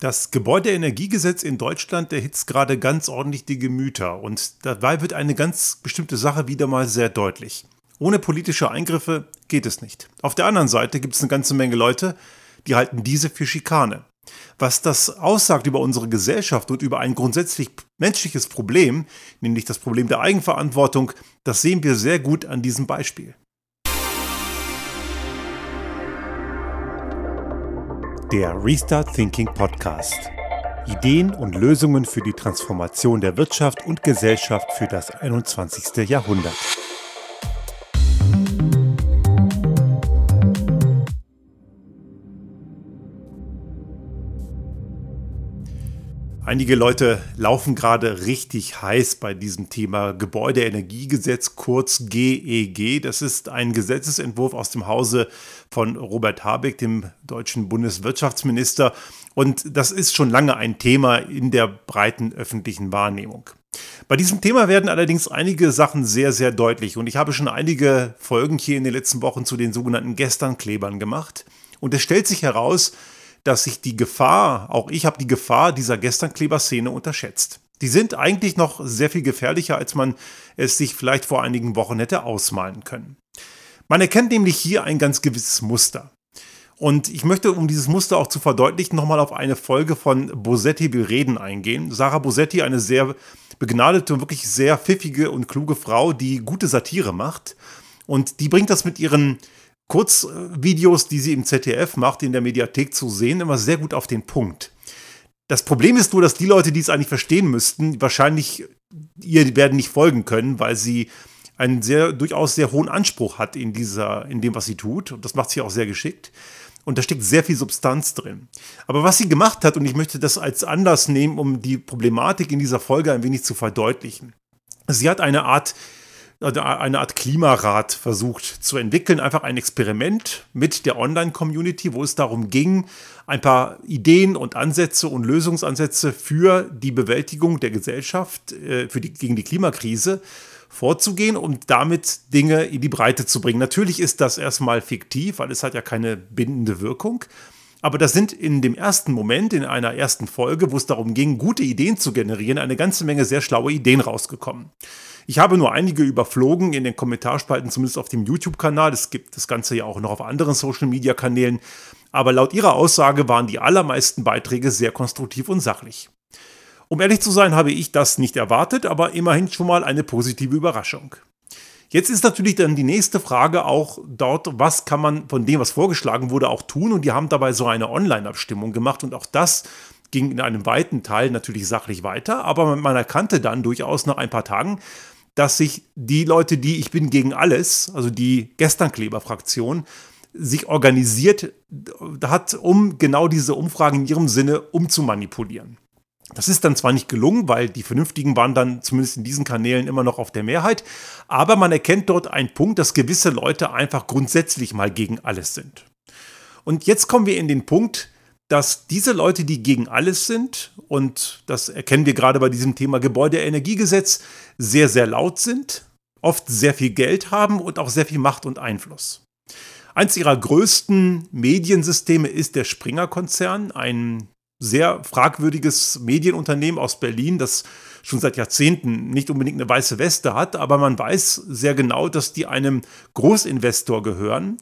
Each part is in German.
Das Gebäudeenergiegesetz in Deutschland erhitzt gerade ganz ordentlich die Gemüter und dabei wird eine ganz bestimmte Sache wieder mal sehr deutlich. Ohne politische Eingriffe geht es nicht. Auf der anderen Seite gibt es eine ganze Menge Leute, die halten diese für Schikane. Was das aussagt über unsere Gesellschaft und über ein grundsätzlich menschliches Problem, nämlich das Problem der Eigenverantwortung, das sehen wir sehr gut an diesem Beispiel. Der Restart Thinking Podcast. Ideen und Lösungen für die Transformation der Wirtschaft und Gesellschaft für das 21. Jahrhundert. Einige Leute laufen gerade richtig heiß bei diesem Thema Gebäudeenergiegesetz, kurz GEG. E das ist ein Gesetzesentwurf aus dem Hause von Robert Habeck, dem deutschen Bundeswirtschaftsminister. Und das ist schon lange ein Thema in der breiten öffentlichen Wahrnehmung. Bei diesem Thema werden allerdings einige Sachen sehr, sehr deutlich. Und ich habe schon einige Folgen hier in den letzten Wochen zu den sogenannten Gesternklebern gemacht. Und es stellt sich heraus, dass sich die Gefahr, auch ich habe die Gefahr dieser Gesternkleber-Szene unterschätzt. Die sind eigentlich noch sehr viel gefährlicher, als man es sich vielleicht vor einigen Wochen hätte ausmalen können. Man erkennt nämlich hier ein ganz gewisses Muster. Und ich möchte, um dieses Muster auch zu verdeutlichen, nochmal auf eine Folge von Bosetti will reden eingehen. Sarah Bosetti, eine sehr begnadete und wirklich sehr pfiffige und kluge Frau, die gute Satire macht. Und die bringt das mit ihren Kurzvideos, die sie im ZDF macht, in der Mediathek zu sehen, immer sehr gut auf den Punkt. Das Problem ist nur, dass die Leute, die es eigentlich verstehen müssten, wahrscheinlich ihr werden nicht folgen können, weil sie einen sehr, durchaus sehr hohen Anspruch hat in dieser, in dem, was sie tut. Und das macht sie auch sehr geschickt. Und da steckt sehr viel Substanz drin. Aber was sie gemacht hat, und ich möchte das als Anlass nehmen, um die Problematik in dieser Folge ein wenig zu verdeutlichen. Sie hat eine Art eine Art Klimarat versucht zu entwickeln, einfach ein Experiment mit der Online-Community, wo es darum ging, ein paar Ideen und Ansätze und Lösungsansätze für die Bewältigung der Gesellschaft, äh, für die, gegen die Klimakrise vorzugehen und damit Dinge in die Breite zu bringen. Natürlich ist das erstmal fiktiv, weil es hat ja keine bindende Wirkung. Aber das sind in dem ersten Moment, in einer ersten Folge, wo es darum ging, gute Ideen zu generieren, eine ganze Menge sehr schlaue Ideen rausgekommen. Ich habe nur einige überflogen in den Kommentarspalten, zumindest auf dem YouTube-Kanal. Es gibt das Ganze ja auch noch auf anderen Social-Media-Kanälen. Aber laut ihrer Aussage waren die allermeisten Beiträge sehr konstruktiv und sachlich. Um ehrlich zu sein, habe ich das nicht erwartet, aber immerhin schon mal eine positive Überraschung. Jetzt ist natürlich dann die nächste Frage auch dort, was kann man von dem, was vorgeschlagen wurde, auch tun? Und die haben dabei so eine Online-Abstimmung gemacht und auch das ging in einem weiten Teil natürlich sachlich weiter, aber man erkannte dann durchaus nach ein paar Tagen, dass sich die Leute, die Ich bin gegen alles, also die Gesternkleber-Fraktion, sich organisiert hat, um genau diese Umfragen in ihrem Sinne umzumanipulieren. Das ist dann zwar nicht gelungen, weil die Vernünftigen waren dann zumindest in diesen Kanälen immer noch auf der Mehrheit, aber man erkennt dort einen Punkt, dass gewisse Leute einfach grundsätzlich mal gegen alles sind. Und jetzt kommen wir in den Punkt, dass diese Leute, die gegen alles sind, und das erkennen wir gerade bei diesem Thema Gebäudeenergiegesetz, sehr, sehr laut sind, oft sehr viel Geld haben und auch sehr viel Macht und Einfluss. Eins ihrer größten Mediensysteme ist der Springer-Konzern, ein sehr fragwürdiges Medienunternehmen aus Berlin, das schon seit Jahrzehnten nicht unbedingt eine weiße Weste hat, aber man weiß sehr genau, dass die einem Großinvestor gehören,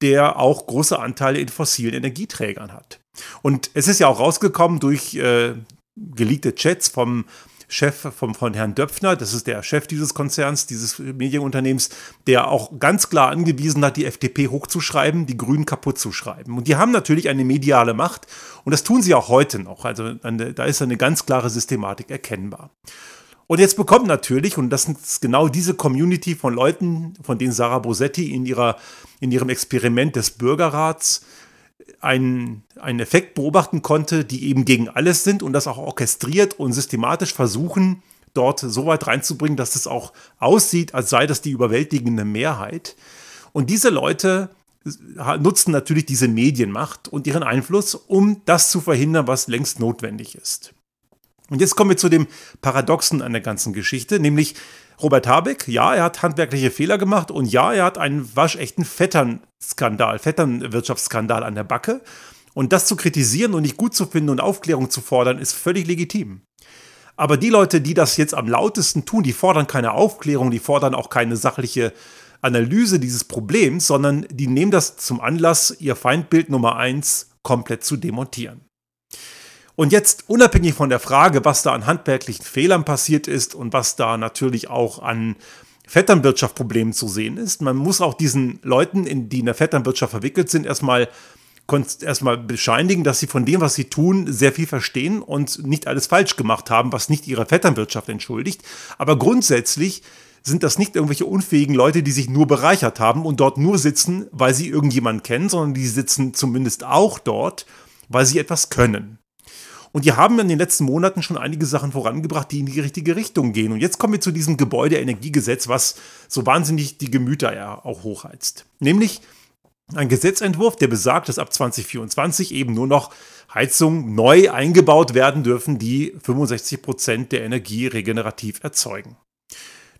der auch große Anteile in fossilen Energieträgern hat. Und es ist ja auch rausgekommen durch äh, geleakte Chats vom Chef vom, von Herrn Döpfner, das ist der Chef dieses Konzerns, dieses Medienunternehmens, der auch ganz klar angewiesen hat, die FDP hochzuschreiben, die Grünen kaputt zu schreiben. Und die haben natürlich eine mediale Macht und das tun sie auch heute noch. Also eine, da ist eine ganz klare Systematik erkennbar. Und jetzt bekommt natürlich, und das ist genau diese Community von Leuten, von denen Sarah Bosetti in, ihrer, in ihrem Experiment des Bürgerrats einen, einen Effekt beobachten konnte, die eben gegen alles sind und das auch orchestriert und systematisch versuchen, dort so weit reinzubringen, dass es auch aussieht, als sei das die überwältigende Mehrheit. Und diese Leute nutzen natürlich diese Medienmacht und ihren Einfluss, um das zu verhindern, was längst notwendig ist. Und jetzt kommen wir zu dem Paradoxen an der ganzen Geschichte, nämlich Robert Habeck, ja, er hat handwerkliche Fehler gemacht und ja, er hat einen waschechten Vetternskandal, Vetternwirtschaftsskandal an der Backe. Und das zu kritisieren und nicht gut zu finden und Aufklärung zu fordern, ist völlig legitim. Aber die Leute, die das jetzt am lautesten tun, die fordern keine Aufklärung, die fordern auch keine sachliche Analyse dieses Problems, sondern die nehmen das zum Anlass, ihr Feindbild Nummer eins komplett zu demontieren. Und jetzt unabhängig von der Frage, was da an handwerklichen Fehlern passiert ist und was da natürlich auch an Vetternwirtschaft-Problemen zu sehen ist, man muss auch diesen Leuten, die in der Vetternwirtschaft verwickelt sind, erstmal erstmal bescheinigen, dass sie von dem, was sie tun, sehr viel verstehen und nicht alles falsch gemacht haben, was nicht ihre Vetternwirtschaft entschuldigt. Aber grundsätzlich sind das nicht irgendwelche unfähigen Leute, die sich nur bereichert haben und dort nur sitzen, weil sie irgendjemanden kennen, sondern die sitzen zumindest auch dort, weil sie etwas können. Und die haben in den letzten Monaten schon einige Sachen vorangebracht, die in die richtige Richtung gehen. Und jetzt kommen wir zu diesem Gebäudeenergiegesetz, was so wahnsinnig die Gemüter ja auch hochheizt. Nämlich ein Gesetzentwurf, der besagt, dass ab 2024 eben nur noch Heizungen neu eingebaut werden dürfen, die 65 Prozent der Energie regenerativ erzeugen.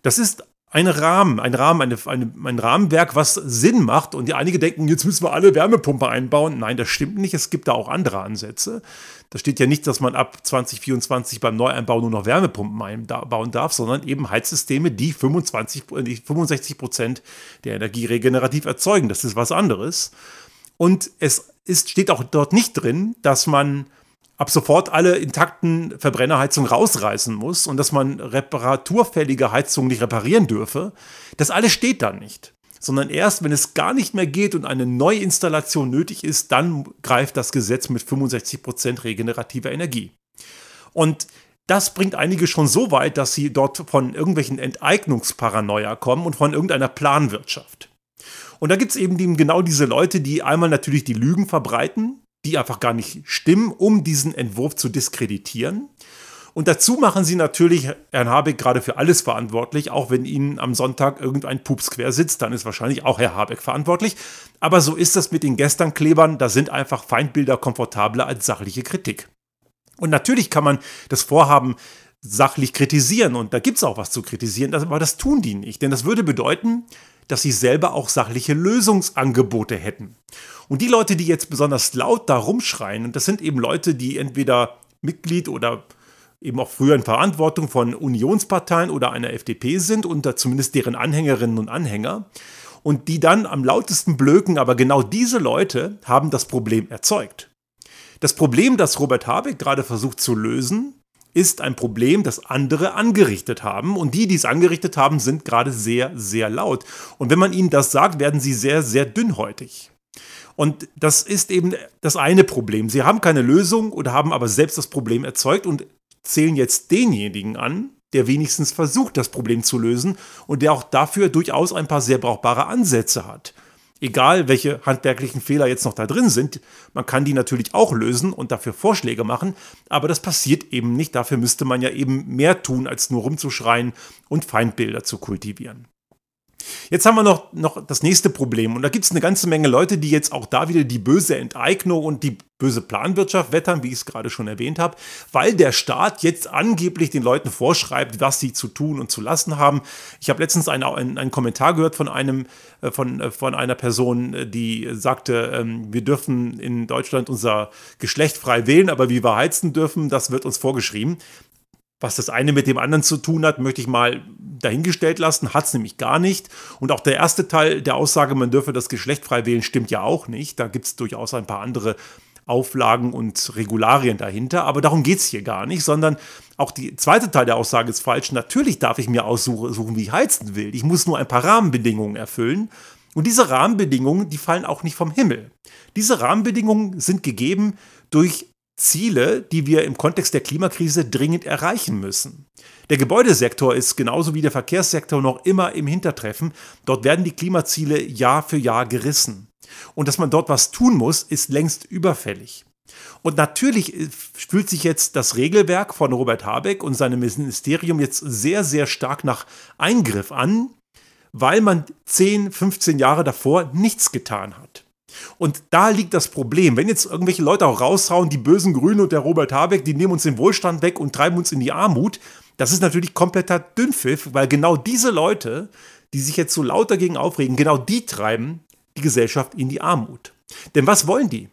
Das ist ein Rahmen, ein Rahmen, eine, eine, ein Rahmenwerk, was Sinn macht. Und die einige denken, jetzt müssen wir alle Wärmepumpe einbauen. Nein, das stimmt nicht. Es gibt da auch andere Ansätze. Da steht ja nicht, dass man ab 2024 beim Neueinbau nur noch Wärmepumpen einbauen darf, sondern eben Heizsysteme, die 25, die 65 Prozent der Energie regenerativ erzeugen. Das ist was anderes. Und es ist, steht auch dort nicht drin, dass man ab sofort alle intakten Verbrennerheizungen rausreißen muss und dass man reparaturfällige Heizungen nicht reparieren dürfe, das alles steht da nicht. Sondern erst, wenn es gar nicht mehr geht und eine Neuinstallation nötig ist, dann greift das Gesetz mit 65% regenerativer Energie. Und das bringt einige schon so weit, dass sie dort von irgendwelchen Enteignungsparanoia kommen und von irgendeiner Planwirtschaft. Und da gibt es eben genau diese Leute, die einmal natürlich die Lügen verbreiten, die einfach gar nicht stimmen, um diesen Entwurf zu diskreditieren. Und dazu machen sie natürlich Herrn Habeck gerade für alles verantwortlich, auch wenn ihnen am Sonntag irgendein Pups quer sitzt, dann ist wahrscheinlich auch Herr Habeck verantwortlich. Aber so ist das mit den Gesternklebern, da sind einfach Feindbilder komfortabler als sachliche Kritik. Und natürlich kann man das Vorhaben sachlich kritisieren und da gibt es auch was zu kritisieren, aber das tun die nicht, denn das würde bedeuten, dass sie selber auch sachliche Lösungsangebote hätten. Und die Leute, die jetzt besonders laut da rumschreien, und das sind eben Leute, die entweder Mitglied oder eben auch früher in Verantwortung von Unionsparteien oder einer FDP sind und zumindest deren Anhängerinnen und Anhänger und die dann am lautesten blöken, aber genau diese Leute haben das Problem erzeugt. Das Problem, das Robert Habeck gerade versucht zu lösen, ist ein Problem, das andere angerichtet haben. Und die, die es angerichtet haben, sind gerade sehr, sehr laut. Und wenn man ihnen das sagt, werden sie sehr, sehr dünnhäutig. Und das ist eben das eine Problem. Sie haben keine Lösung oder haben aber selbst das Problem erzeugt und zählen jetzt denjenigen an, der wenigstens versucht, das Problem zu lösen und der auch dafür durchaus ein paar sehr brauchbare Ansätze hat egal welche handwerklichen Fehler jetzt noch da drin sind, man kann die natürlich auch lösen und dafür Vorschläge machen, aber das passiert eben nicht. Dafür müsste man ja eben mehr tun, als nur rumzuschreien und Feindbilder zu kultivieren. Jetzt haben wir noch, noch das nächste Problem und da gibt es eine ganze Menge Leute, die jetzt auch da wieder die böse Enteignung und die böse Planwirtschaft wettern, wie ich es gerade schon erwähnt habe, weil der Staat jetzt angeblich den Leuten vorschreibt, was sie zu tun und zu lassen haben. Ich habe letztens einen, einen, einen, Kommentar gehört von einem äh, von, äh, von einer Person, äh, die sagte, ähm, wir dürfen in Deutschland unser Geschlecht frei wählen, aber wie wir heizen dürfen, das wird uns vorgeschrieben. Was das eine mit dem anderen zu tun hat, möchte ich mal dahingestellt lassen, hat es nämlich gar nicht. Und auch der erste Teil der Aussage, man dürfe das Geschlecht frei wählen, stimmt ja auch nicht. Da gibt es durchaus ein paar andere Auflagen und Regularien dahinter. Aber darum geht es hier gar nicht, sondern auch die zweite Teil der Aussage ist falsch. Natürlich darf ich mir aussuchen, wie ich heizen will. Ich muss nur ein paar Rahmenbedingungen erfüllen. Und diese Rahmenbedingungen, die fallen auch nicht vom Himmel. Diese Rahmenbedingungen sind gegeben durch Ziele, die wir im Kontext der Klimakrise dringend erreichen müssen. Der Gebäudesektor ist genauso wie der Verkehrssektor noch immer im Hintertreffen. Dort werden die Klimaziele Jahr für Jahr gerissen. Und dass man dort was tun muss, ist längst überfällig. Und natürlich äh, fühlt sich jetzt das Regelwerk von Robert Habeck und seinem Ministerium jetzt sehr, sehr stark nach Eingriff an, weil man 10, 15 Jahre davor nichts getan hat. Und da liegt das Problem. Wenn jetzt irgendwelche Leute auch raushauen, die bösen Grünen und der Robert Habeck, die nehmen uns den Wohlstand weg und treiben uns in die Armut, das ist natürlich kompletter Dünnpfiff, weil genau diese Leute, die sich jetzt so laut dagegen aufregen, genau die treiben die Gesellschaft in die Armut. Denn was wollen die?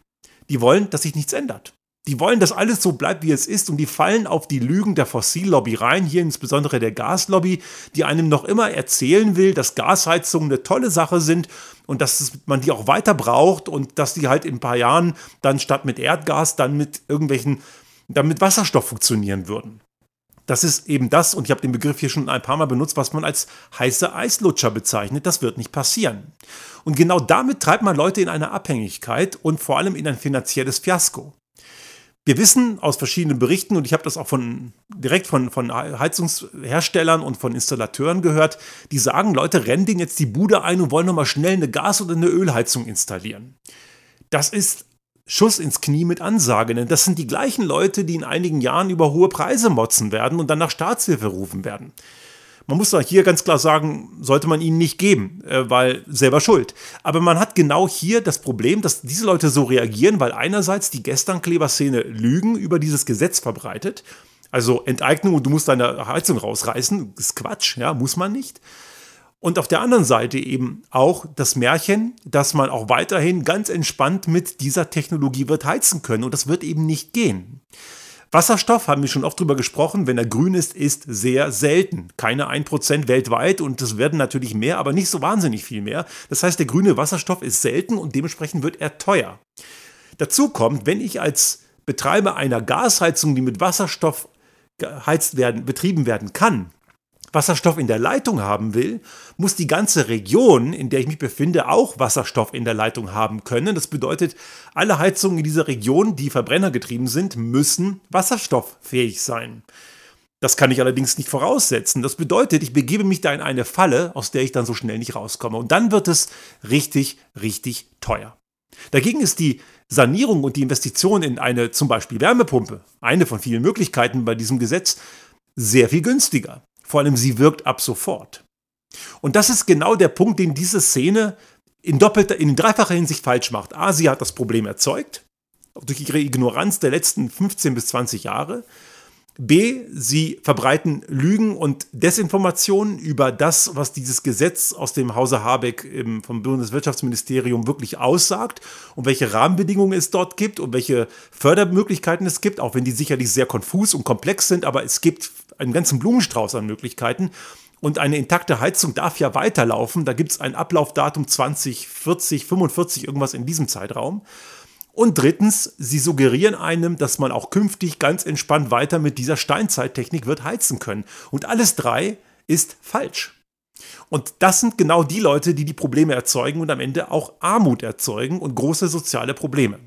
Die wollen, dass sich nichts ändert. Die wollen, dass alles so bleibt, wie es ist und die fallen auf die Lügen der Fossillobby rein, hier insbesondere der Gaslobby, die einem noch immer erzählen will, dass Gasheizungen eine tolle Sache sind und dass man die auch weiter braucht und dass die halt in ein paar Jahren dann statt mit Erdgas dann mit irgendwelchen, dann mit Wasserstoff funktionieren würden. Das ist eben das, und ich habe den Begriff hier schon ein paar Mal benutzt, was man als heiße Eislutscher bezeichnet. Das wird nicht passieren. Und genau damit treibt man Leute in eine Abhängigkeit und vor allem in ein finanzielles Fiasko. Wir wissen aus verschiedenen Berichten, und ich habe das auch von, direkt von, von Heizungsherstellern und von Installateuren gehört, die sagen, Leute rennen denen jetzt die Bude ein und wollen nochmal schnell eine Gas- oder eine Ölheizung installieren. Das ist Schuss ins Knie mit Ansage, denn das sind die gleichen Leute, die in einigen Jahren über hohe Preise motzen werden und dann nach Staatshilfe rufen werden. Man muss da hier ganz klar sagen, sollte man ihnen nicht geben, äh, weil selber schuld. Aber man hat genau hier das Problem, dass diese Leute so reagieren, weil einerseits die Gesternkleber-Szene Lügen über dieses Gesetz verbreitet. Also Enteignung und du musst deine Heizung rausreißen, ist Quatsch, ja, muss man nicht. Und auf der anderen Seite eben auch das Märchen, dass man auch weiterhin ganz entspannt mit dieser Technologie wird heizen können. Und das wird eben nicht gehen. Wasserstoff, haben wir schon oft drüber gesprochen, wenn er grün ist, ist sehr selten. Keine 1% weltweit und es werden natürlich mehr, aber nicht so wahnsinnig viel mehr. Das heißt, der grüne Wasserstoff ist selten und dementsprechend wird er teuer. Dazu kommt, wenn ich als Betreiber einer Gasheizung, die mit Wasserstoff geheizt werden, betrieben werden kann, Wasserstoff in der Leitung haben will, muss die ganze Region, in der ich mich befinde, auch Wasserstoff in der Leitung haben können. Das bedeutet, alle Heizungen in dieser Region, die verbrennergetrieben sind, müssen wasserstofffähig sein. Das kann ich allerdings nicht voraussetzen. Das bedeutet, ich begebe mich da in eine Falle, aus der ich dann so schnell nicht rauskomme. Und dann wird es richtig, richtig teuer. Dagegen ist die Sanierung und die Investition in eine zum Beispiel Wärmepumpe, eine von vielen Möglichkeiten bei diesem Gesetz, sehr viel günstiger. Vor allem sie wirkt ab sofort. Und das ist genau der Punkt, den diese Szene in doppelter, in dreifacher Hinsicht falsch macht. A, sie hat das Problem erzeugt, durch ihre Ignoranz der letzten 15 bis 20 Jahre. B, sie verbreiten Lügen und Desinformationen über das, was dieses Gesetz aus dem Hause Habeck im, vom Bundeswirtschaftsministerium wirklich aussagt und welche Rahmenbedingungen es dort gibt und welche Fördermöglichkeiten es gibt, auch wenn die sicherlich sehr konfus und komplex sind, aber es gibt einen ganzen Blumenstrauß an Möglichkeiten. Und eine intakte Heizung darf ja weiterlaufen. Da gibt es ein Ablaufdatum 2040, 45, irgendwas in diesem Zeitraum. Und drittens, sie suggerieren einem, dass man auch künftig ganz entspannt weiter mit dieser Steinzeittechnik wird heizen können. Und alles drei ist falsch. Und das sind genau die Leute, die die Probleme erzeugen und am Ende auch Armut erzeugen und große soziale Probleme.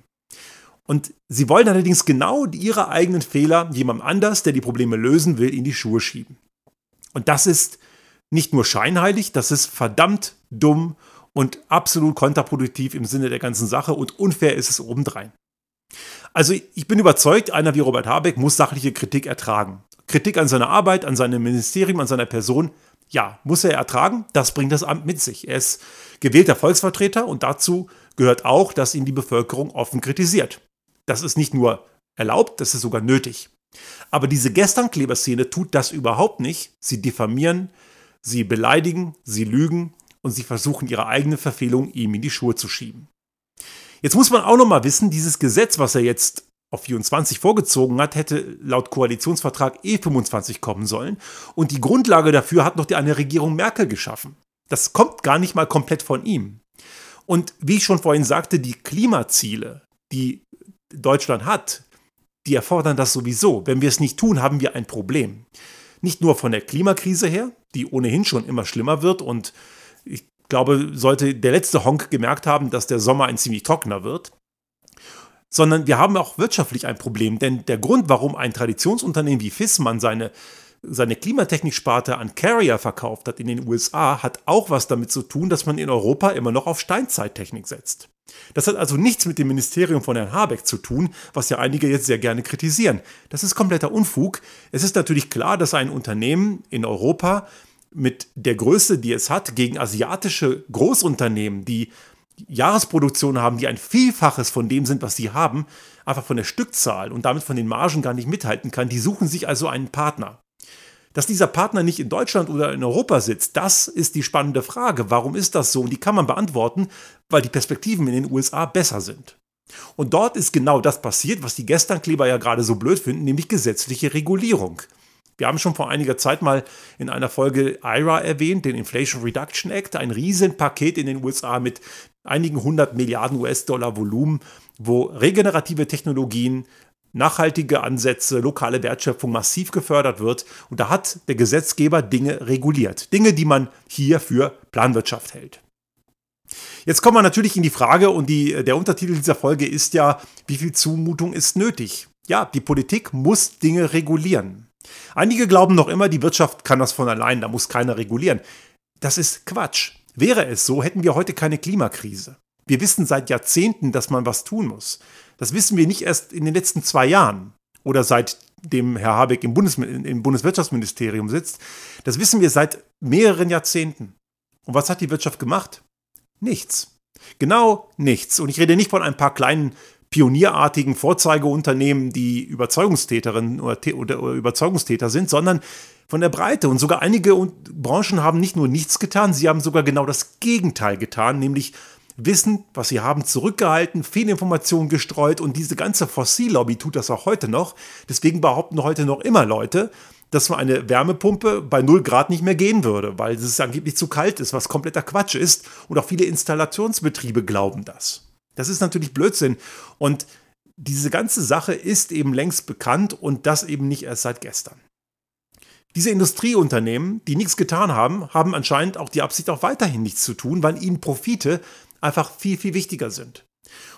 Und sie wollen allerdings genau ihre eigenen Fehler jemandem anders, der die Probleme lösen will, in die Schuhe schieben. Und das ist nicht nur scheinheilig, das ist verdammt dumm und absolut kontraproduktiv im Sinne der ganzen Sache und unfair ist es obendrein. Also ich bin überzeugt, einer wie Robert Habeck muss sachliche Kritik ertragen. Kritik an seiner Arbeit, an seinem Ministerium, an seiner Person, ja, muss er ertragen. Das bringt das Amt mit sich. Er ist gewählter Volksvertreter und dazu gehört auch, dass ihn die Bevölkerung offen kritisiert. Das ist nicht nur erlaubt, das ist sogar nötig. Aber diese Gesternkleber-Szene tut das überhaupt nicht. Sie diffamieren, sie beleidigen, sie lügen und sie versuchen ihre eigene Verfehlung ihm in die Schuhe zu schieben. Jetzt muss man auch noch mal wissen, dieses Gesetz, was er jetzt auf 24 vorgezogen hat, hätte laut Koalitionsvertrag E25 kommen sollen. Und die Grundlage dafür hat noch die eine Regierung Merkel geschaffen. Das kommt gar nicht mal komplett von ihm. Und wie ich schon vorhin sagte, die Klimaziele, die Deutschland hat, die erfordern das sowieso. Wenn wir es nicht tun, haben wir ein Problem. Nicht nur von der Klimakrise her, die ohnehin schon immer schlimmer wird und ich glaube, sollte der letzte Honk gemerkt haben, dass der Sommer ein ziemlich trockener wird, sondern wir haben auch wirtschaftlich ein Problem. Denn der Grund, warum ein Traditionsunternehmen wie Fissmann seine, seine Klimatechniksparte an Carrier verkauft hat in den USA, hat auch was damit zu tun, dass man in Europa immer noch auf Steinzeittechnik setzt. Das hat also nichts mit dem Ministerium von Herrn Habeck zu tun, was ja einige jetzt sehr gerne kritisieren. Das ist kompletter Unfug. Es ist natürlich klar, dass ein Unternehmen in Europa mit der Größe, die es hat, gegen asiatische Großunternehmen, die Jahresproduktionen haben, die ein Vielfaches von dem sind, was sie haben, einfach von der Stückzahl und damit von den Margen gar nicht mithalten kann. Die suchen sich also einen Partner. Dass dieser Partner nicht in Deutschland oder in Europa sitzt, das ist die spannende Frage. Warum ist das so? Und die kann man beantworten, weil die Perspektiven in den USA besser sind. Und dort ist genau das passiert, was die Gesternkleber ja gerade so blöd finden, nämlich gesetzliche Regulierung. Wir haben schon vor einiger Zeit mal in einer Folge IRA erwähnt, den Inflation Reduction Act, ein Riesenpaket in den USA mit einigen hundert Milliarden US-Dollar Volumen, wo regenerative Technologien, nachhaltige Ansätze, lokale Wertschöpfung massiv gefördert wird. Und da hat der Gesetzgeber Dinge reguliert. Dinge, die man hier für Planwirtschaft hält. Jetzt kommen wir natürlich in die Frage und die, der Untertitel dieser Folge ist ja, wie viel Zumutung ist nötig? Ja, die Politik muss Dinge regulieren. Einige glauben noch immer, die Wirtschaft kann das von allein, da muss keiner regulieren. Das ist Quatsch. Wäre es so, hätten wir heute keine Klimakrise. Wir wissen seit Jahrzehnten, dass man was tun muss. Das wissen wir nicht erst in den letzten zwei Jahren oder seitdem Herr Habeck im, Bundes im Bundeswirtschaftsministerium sitzt. Das wissen wir seit mehreren Jahrzehnten. Und was hat die Wirtschaft gemacht? Nichts. Genau nichts. Und ich rede nicht von ein paar kleinen pionierartigen Vorzeigeunternehmen, die Überzeugungstäterinnen oder, oder, Überzeugungstäter sind, sondern von der Breite. Und sogar einige Branchen haben nicht nur nichts getan, sie haben sogar genau das Gegenteil getan, nämlich Wissen, was sie haben, zurückgehalten, Fehlinformationen gestreut und diese ganze Fossillobby tut das auch heute noch. Deswegen behaupten heute noch immer Leute, dass man eine Wärmepumpe bei 0 Grad nicht mehr gehen würde, weil es angeblich zu kalt ist, was kompletter Quatsch ist. Und auch viele Installationsbetriebe glauben das. Das ist natürlich Blödsinn. Und diese ganze Sache ist eben längst bekannt und das eben nicht erst seit gestern. Diese Industrieunternehmen, die nichts getan haben, haben anscheinend auch die Absicht, auch weiterhin nichts zu tun, weil ihnen Profite einfach viel, viel wichtiger sind.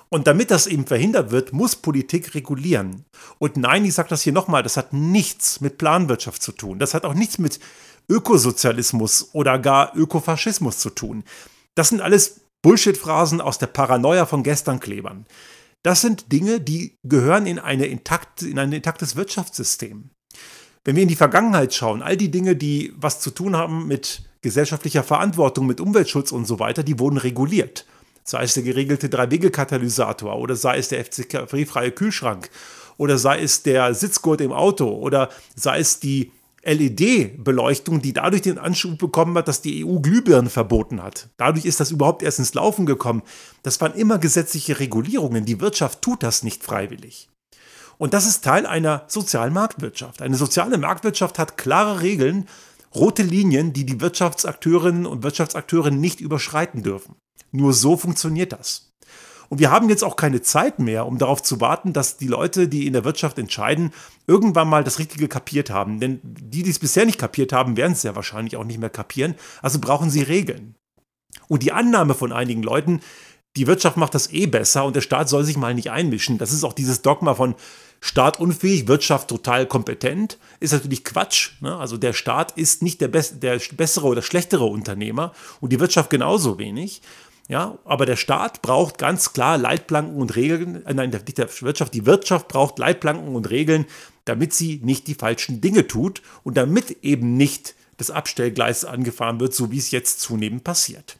Und damit das eben verhindert wird, muss Politik regulieren. Und nein, ich sage das hier nochmal, das hat nichts mit Planwirtschaft zu tun. Das hat auch nichts mit Ökosozialismus oder gar Ökofaschismus zu tun. Das sind alles Bullshit-Phrasen aus der Paranoia von gestern Klebern. Das sind Dinge, die gehören in, eine intakt, in ein intaktes Wirtschaftssystem. Wenn wir in die Vergangenheit schauen, all die Dinge, die was zu tun haben mit gesellschaftlicher Verantwortung, mit Umweltschutz und so weiter, die wurden reguliert sei es der geregelte Drei-Wege-Katalysator oder sei es der FCK-freie Kühlschrank oder sei es der Sitzgurt im Auto oder sei es die LED-Beleuchtung, die dadurch den Anschub bekommen hat, dass die EU Glühbirnen verboten hat. Dadurch ist das überhaupt erst ins Laufen gekommen. Das waren immer gesetzliche Regulierungen. Die Wirtschaft tut das nicht freiwillig. Und das ist Teil einer sozialen Marktwirtschaft. Eine soziale Marktwirtschaft hat klare Regeln, rote Linien, die die Wirtschaftsakteurinnen und Wirtschaftsakteure nicht überschreiten dürfen. Nur so funktioniert das. Und wir haben jetzt auch keine Zeit mehr, um darauf zu warten, dass die Leute, die in der Wirtschaft entscheiden, irgendwann mal das Richtige kapiert haben. Denn die, die es bisher nicht kapiert haben, werden es sehr wahrscheinlich auch nicht mehr kapieren. Also brauchen sie Regeln. Und die Annahme von einigen Leuten, die Wirtschaft macht das eh besser und der Staat soll sich mal nicht einmischen. Das ist auch dieses Dogma von Staat unfähig, Wirtschaft total kompetent. Ist natürlich Quatsch. Ne? Also der Staat ist nicht der, der bessere oder schlechtere Unternehmer und die Wirtschaft genauso wenig. Ja, aber der Staat braucht ganz klar Leitplanken und Regeln, äh, nein, nicht der Wirtschaft, die Wirtschaft braucht Leitplanken und Regeln, damit sie nicht die falschen Dinge tut und damit eben nicht das Abstellgleis angefahren wird, so wie es jetzt zunehmend passiert.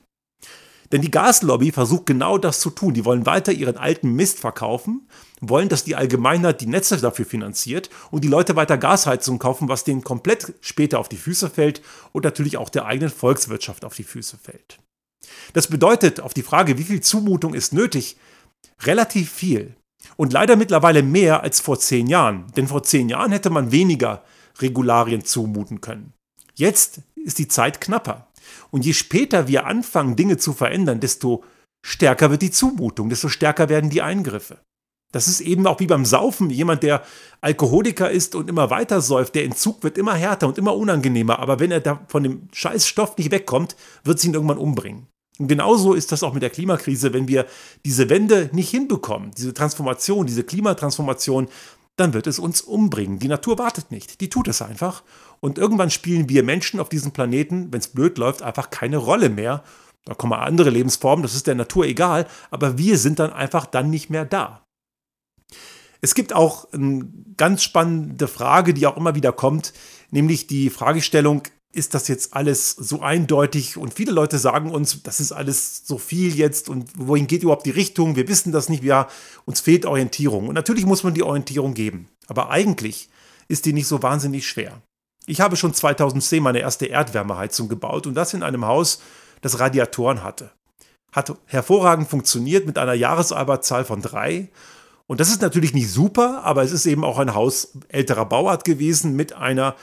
Denn die Gaslobby versucht genau das zu tun. Die wollen weiter ihren alten Mist verkaufen, wollen, dass die Allgemeinheit die Netze dafür finanziert und die Leute weiter Gasheizungen kaufen, was denen komplett später auf die Füße fällt und natürlich auch der eigenen Volkswirtschaft auf die Füße fällt. Das bedeutet auf die Frage, wie viel Zumutung ist nötig, relativ viel. Und leider mittlerweile mehr als vor zehn Jahren. Denn vor zehn Jahren hätte man weniger Regularien zumuten können. Jetzt ist die Zeit knapper. Und je später wir anfangen, Dinge zu verändern, desto stärker wird die Zumutung, desto stärker werden die Eingriffe. Das ist eben auch wie beim Saufen. Jemand, der Alkoholiker ist und immer weiter säuft, der Entzug wird immer härter und immer unangenehmer. Aber wenn er da von dem Scheißstoff nicht wegkommt, wird es ihn irgendwann umbringen. Und genauso ist das auch mit der Klimakrise. Wenn wir diese Wende nicht hinbekommen, diese Transformation, diese Klimatransformation, dann wird es uns umbringen. Die Natur wartet nicht, die tut es einfach. Und irgendwann spielen wir Menschen auf diesem Planeten, wenn es blöd läuft, einfach keine Rolle mehr. Da kommen andere Lebensformen, das ist der Natur egal, aber wir sind dann einfach dann nicht mehr da. Es gibt auch eine ganz spannende Frage, die auch immer wieder kommt, nämlich die Fragestellung, ist das jetzt alles so eindeutig und viele Leute sagen uns, das ist alles so viel jetzt und wohin geht überhaupt die Richtung? Wir wissen das nicht, ja, uns fehlt Orientierung. Und natürlich muss man die Orientierung geben, aber eigentlich ist die nicht so wahnsinnig schwer. Ich habe schon 2010 meine erste Erdwärmeheizung gebaut und das in einem Haus, das Radiatoren hatte. hat hervorragend funktioniert mit einer Jahresarbeitszahl von drei. Und das ist natürlich nicht super, aber es ist eben auch ein Haus älterer Bauart gewesen mit einer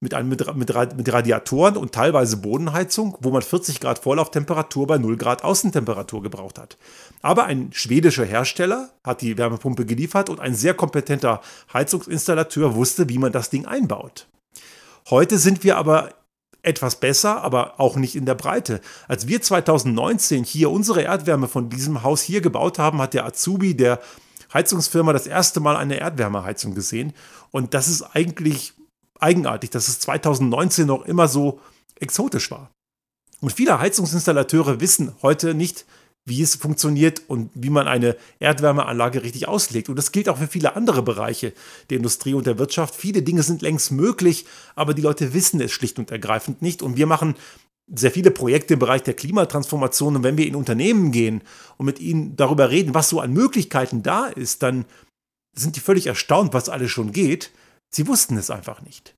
mit, einem, mit, mit, Radiatoren und teilweise Bodenheizung, wo man 40 Grad Vorlauftemperatur bei 0 Grad Außentemperatur gebraucht hat. Aber ein schwedischer Hersteller hat die Wärmepumpe geliefert und ein sehr kompetenter Heizungsinstallateur wusste, wie man das Ding einbaut. Heute sind wir aber etwas besser, aber auch nicht in der Breite. Als wir 2019 hier unsere Erdwärme von diesem Haus hier gebaut haben, hat der Azubi der Heizungsfirma das erste Mal eine Erdwärmeheizung gesehen. Und das ist eigentlich eigenartig, dass es 2019 noch immer so exotisch war. Und viele Heizungsinstallateure wissen heute nicht, wie es funktioniert und wie man eine Erdwärmeanlage richtig auslegt. Und das gilt auch für viele andere Bereiche der Industrie und der Wirtschaft. Viele Dinge sind längst möglich, aber die Leute wissen es schlicht und ergreifend nicht. Und wir machen sehr viele Projekte im Bereich der Klimatransformation. Und wenn wir in Unternehmen gehen und mit ihnen darüber reden, was so an Möglichkeiten da ist, dann sind die völlig erstaunt, was alles schon geht. Sie wussten es einfach nicht.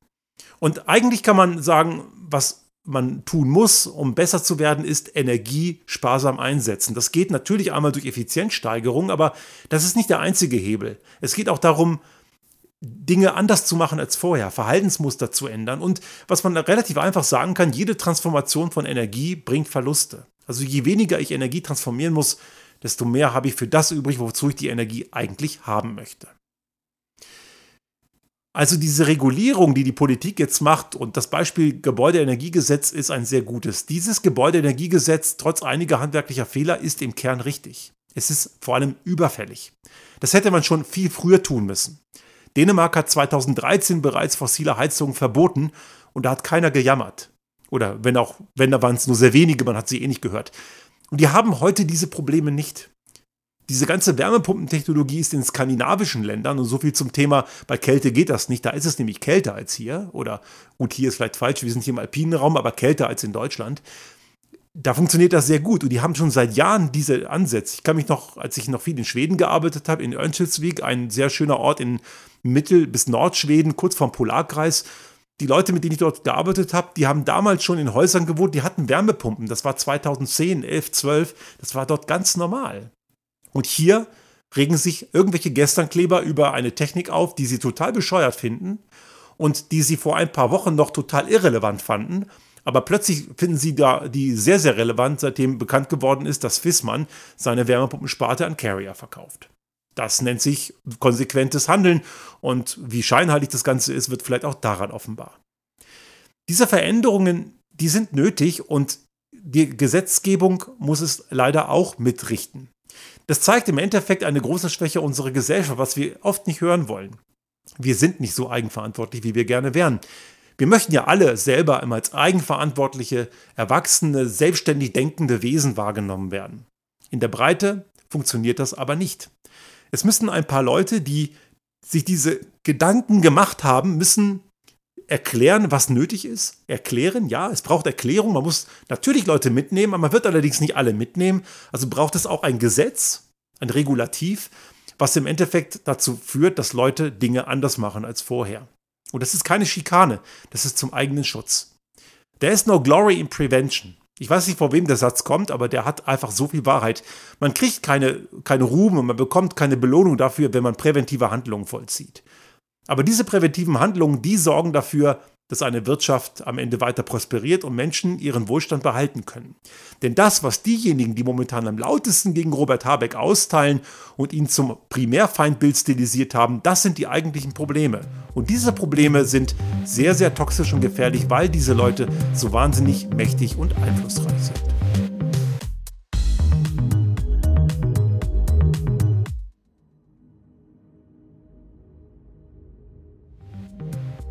Und eigentlich kann man sagen, was man tun muss, um besser zu werden, ist Energie sparsam einsetzen. Das geht natürlich einmal durch Effizienzsteigerung, aber das ist nicht der einzige Hebel. Es geht auch darum, Dinge anders zu machen als vorher, Verhaltensmuster zu ändern. Und was man relativ einfach sagen kann, jede Transformation von Energie bringt Verluste. Also je weniger ich Energie transformieren muss, desto mehr habe ich für das übrig, wozu ich die Energie eigentlich haben möchte. Also diese Regulierung, die die Politik jetzt macht, und das Beispiel Gebäudeenergiegesetz ist ein sehr gutes. Dieses Gebäudeenergiegesetz, trotz einiger handwerklicher Fehler, ist im Kern richtig. Es ist vor allem überfällig. Das hätte man schon viel früher tun müssen. Dänemark hat 2013 bereits fossile Heizungen verboten und da hat keiner gejammert. Oder wenn auch, wenn da waren es nur sehr wenige, man hat sie eh nicht gehört. Und die haben heute diese Probleme nicht. Diese ganze Wärmepumpentechnologie ist in skandinavischen Ländern und so viel zum Thema, bei Kälte geht das nicht. Da ist es nämlich kälter als hier. Oder gut, hier ist vielleicht falsch, wir sind hier im alpinen Raum, aber kälter als in Deutschland. Da funktioniert das sehr gut und die haben schon seit Jahren diese Ansätze. Ich kann mich noch, als ich noch viel in Schweden gearbeitet habe, in Örnsköldsvik, ein sehr schöner Ort in Mittel- bis Nordschweden, kurz vorm Polarkreis, die Leute, mit denen ich dort gearbeitet habe, die haben damals schon in Häusern gewohnt, die hatten Wärmepumpen. Das war 2010, 11, 12. Das war dort ganz normal. Und hier regen sich irgendwelche Gesternkleber über eine Technik auf, die sie total bescheuert finden und die sie vor ein paar Wochen noch total irrelevant fanden. Aber plötzlich finden sie da die sehr, sehr relevant, seitdem bekannt geworden ist, dass Fissmann seine Wärmepumpensparte an Carrier verkauft. Das nennt sich konsequentes Handeln und wie scheinheilig das Ganze ist, wird vielleicht auch daran offenbar. Diese Veränderungen, die sind nötig und die Gesetzgebung muss es leider auch mitrichten. Das zeigt im Endeffekt eine große Schwäche unserer Gesellschaft, was wir oft nicht hören wollen. Wir sind nicht so eigenverantwortlich, wie wir gerne wären. Wir möchten ja alle selber immer als eigenverantwortliche, erwachsene, selbstständig denkende Wesen wahrgenommen werden. In der Breite funktioniert das aber nicht. Es müssen ein paar Leute, die sich diese Gedanken gemacht haben, müssen erklären, was nötig ist. Erklären, ja, es braucht Erklärung. Man muss natürlich Leute mitnehmen, aber man wird allerdings nicht alle mitnehmen. Also braucht es auch ein Gesetz, ein Regulativ, was im Endeffekt dazu führt, dass Leute Dinge anders machen als vorher. Und das ist keine Schikane, das ist zum eigenen Schutz. There is no glory in prevention. Ich weiß nicht, vor wem der Satz kommt, aber der hat einfach so viel Wahrheit. Man kriegt keine, keine Ruhm und man bekommt keine Belohnung dafür, wenn man präventive Handlungen vollzieht. Aber diese präventiven Handlungen, die sorgen dafür, dass eine Wirtschaft am Ende weiter prosperiert und Menschen ihren Wohlstand behalten können. Denn das, was diejenigen, die momentan am lautesten gegen Robert Habeck austeilen und ihn zum Primärfeindbild stilisiert haben, das sind die eigentlichen Probleme. Und diese Probleme sind sehr, sehr toxisch und gefährlich, weil diese Leute so wahnsinnig mächtig und einflussreich sind.